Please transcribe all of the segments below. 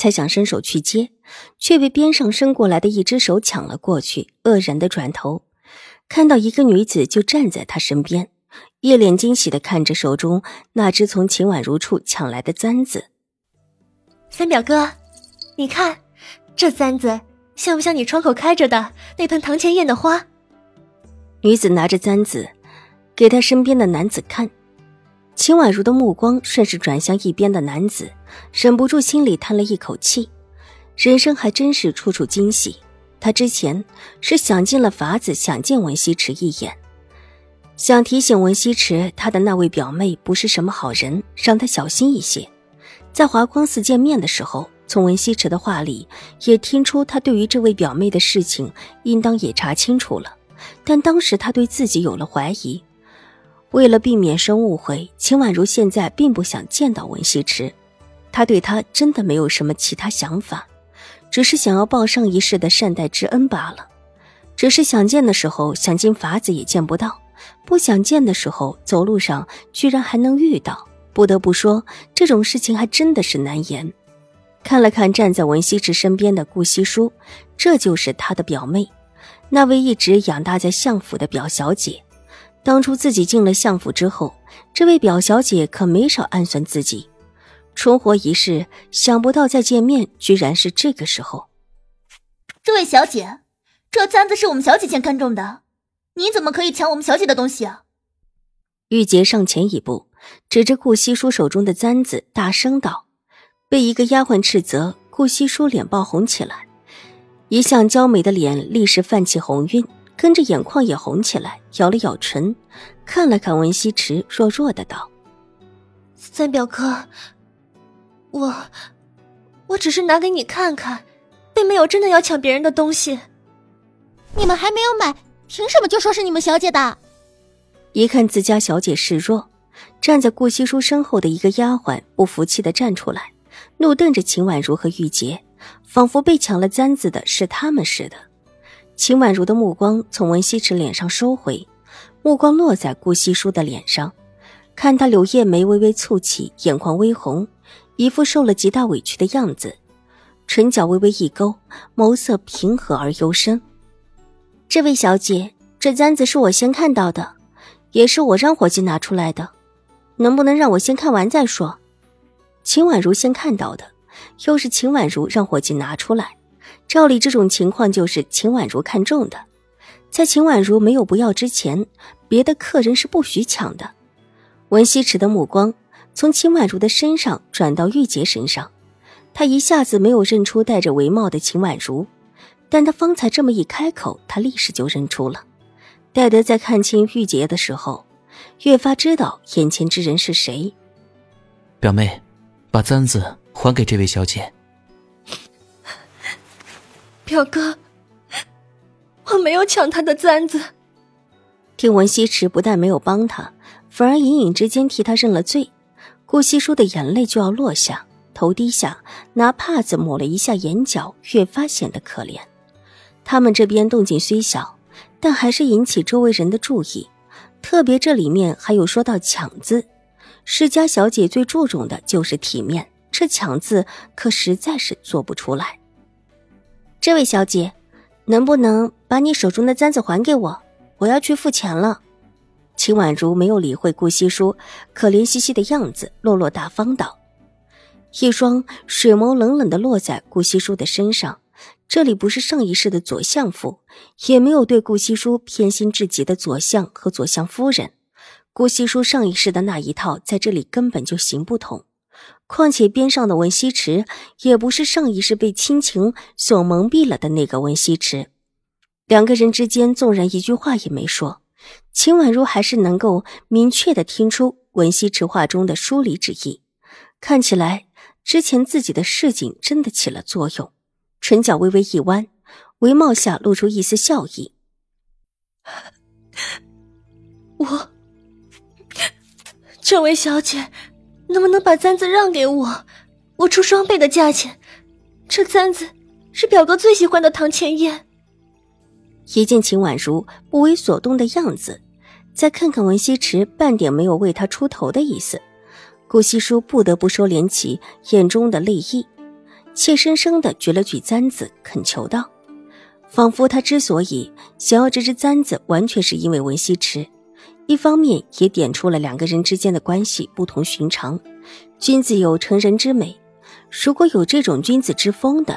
才想伸手去接，却被边上伸过来的一只手抢了过去。愕然的转头，看到一个女子就站在他身边，一脸惊喜的看着手中那只从秦婉如处抢来的簪子。三表哥，你看这簪子像不像你窗口开着的那盆堂前燕的花？女子拿着簪子，给他身边的男子看。秦婉如的目光顺势转向一边的男子，忍不住心里叹了一口气。人生还真是处处惊喜。他之前是想尽了法子想见文西池一眼，想提醒文西池他的那位表妹不是什么好人，让他小心一些。在华光寺见面的时候，从文西池的话里也听出他对于这位表妹的事情应当也查清楚了，但当时他对自己有了怀疑。为了避免生误会，秦婉如现在并不想见到文西池，她对他真的没有什么其他想法，只是想要报上一世的善待之恩罢了。只是想见的时候想尽法子也见不到，不想见的时候走路上居然还能遇到。不得不说，这种事情还真的是难言。看了看站在文西池身边的顾惜书，这就是他的表妹，那位一直养大在相府的表小姐。当初自己进了相府之后，这位表小姐可没少暗算自己。重活一世，想不到再见面居然是这个时候。这位小姐，这簪子是我们小姐先看中的，你怎么可以抢我们小姐的东西啊？玉洁上前一步，指着顾惜书手中的簪子，大声道：“被一个丫鬟斥责，顾惜书脸爆红起来，一向娇美的脸立时泛起红晕。”跟着眼眶也红起来，咬了咬唇，看了看文西池，弱弱的道：“三表哥，我，我只是拿给你看看，并没有真的要抢别人的东西。你们还没有买，凭什么就说是你们小姐的？”一看自家小姐示弱，站在顾惜书身后的一个丫鬟不服气的站出来，怒瞪着秦婉如和玉洁，仿佛被抢了簪子的是他们似的。秦婉如的目光从文西池脸上收回，目光落在顾惜书的脸上，看他柳叶眉微微蹙起，眼眶微红，一副受了极大委屈的样子，唇角微微一勾，眸色平和而幽深。这位小姐，这簪子是我先看到的，也是我让伙计拿出来的，能不能让我先看完再说？秦婉如先看到的，又是秦婉如让伙计拿出来。照理，这种情况就是秦婉如看中的，在秦婉如没有不要之前，别的客人是不许抢的。文西池的目光从秦婉如的身上转到玉洁身上，他一下子没有认出戴着围帽的秦婉如，但他方才这么一开口，他立时就认出了。戴德在看清玉洁的时候，越发知道眼前之人是谁。表妹，把簪子还给这位小姐。表哥，我没有抢他的簪子。听闻西池不但没有帮他，反而隐隐之间替他认了罪，顾西书的眼泪就要落下，头低下，拿帕子抹了一下眼角，越发显得可怜。他们这边动静虽小，但还是引起周围人的注意，特别这里面还有说到“抢”字，世家小姐最注重的就是体面，这“抢”字可实在是做不出来。这位小姐，能不能把你手中的簪子还给我？我要去付钱了。秦婉如没有理会顾惜书可怜兮兮的样子，落落大方道，一双水眸冷冷的落在顾惜书的身上。这里不是上一世的左相府，也没有对顾惜书偏心至极的左相和左相夫人。顾惜书上一世的那一套，在这里根本就行不通。况且边上的文西池也不是上一世被亲情所蒙蔽了的那个文西池，两个人之间纵然一句话也没说，秦婉如还是能够明确的听出文西池话中的疏离之意。看起来之前自己的示警真的起了作用，唇角微微一弯，眉毛下露出一丝笑意。我，这位小姐，能不能把簪子让给我？我出双倍的价钱。这簪子是表哥最喜欢的堂前燕。一见秦婉如不为所动的样子，再看看文西池，半点没有为他出头的意思，顾惜书不得不收敛起眼中的泪意，怯生生的举了举簪子，恳求道：“仿佛他之所以想要这只簪子，完全是因为文西池。一方面也点出了两个人之间的关系不同寻常。君子有成人之美，如果有这种君子之风的，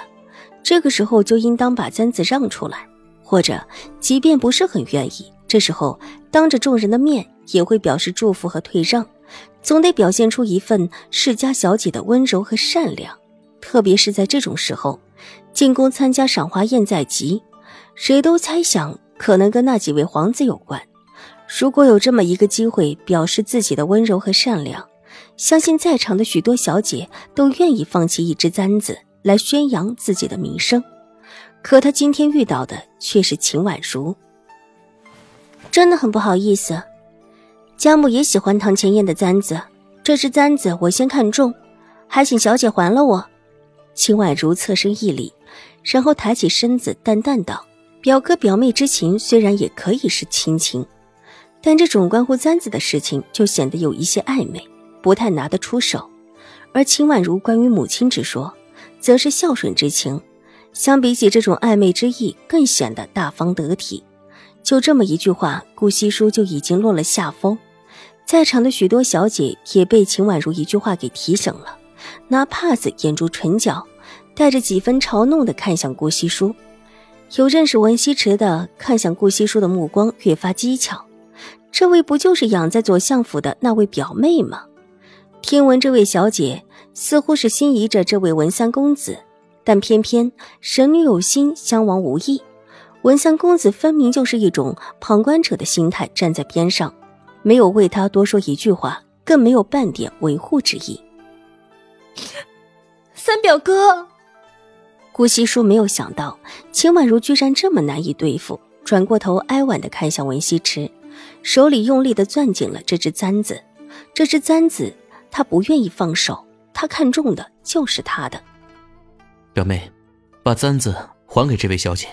这个时候就应当把簪子让出来。”或者，即便不是很愿意，这时候当着众人的面也会表示祝福和退让，总得表现出一份世家小姐的温柔和善良。特别是在这种时候，进宫参加赏花宴在即，谁都猜想可能跟那几位皇子有关。如果有这么一个机会表示自己的温柔和善良，相信在场的许多小姐都愿意放弃一支簪子来宣扬自己的名声。可他今天遇到的却是秦婉如，真的很不好意思。家母也喜欢唐前燕的簪子，这只簪子我先看中，还请小姐还了我。秦婉如侧身一礼，然后抬起身子，淡淡道：“表哥表妹之情虽然也可以是亲情，但这种关乎簪子的事情就显得有一些暧昧，不太拿得出手。而秦婉如关于母亲之说，则是孝顺之情。”相比起这种暧昧之意，更显得大方得体。就这么一句话，顾惜书就已经落了下风。在场的许多小姐也被秦婉如一句话给提醒了，拿帕子掩住唇角，带着几分嘲弄的看向顾惜书。有认识文西池的，看向顾惜书的目光越发机巧。这位不就是养在左相府的那位表妹吗？听闻这位小姐似乎是心仪着这位文三公子。但偏偏神女有心，襄王无意。文三公子分明就是一种旁观者的心态，站在边上，没有为他多说一句话，更没有半点维护之意。三表哥，顾惜书没有想到秦婉如居然这么难以对付，转过头哀婉的看向文西池，手里用力的攥紧了这只簪子。这只簪子，他不愿意放手，他看中的就是他的。表妹，把簪子还给这位小姐。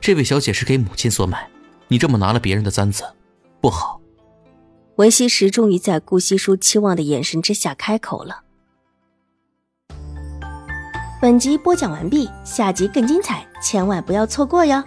这位小姐是给母亲所买，你这么拿了别人的簪子，不好。文西石终于在顾惜书期望的眼神之下开口了。本集播讲完毕，下集更精彩，千万不要错过哟。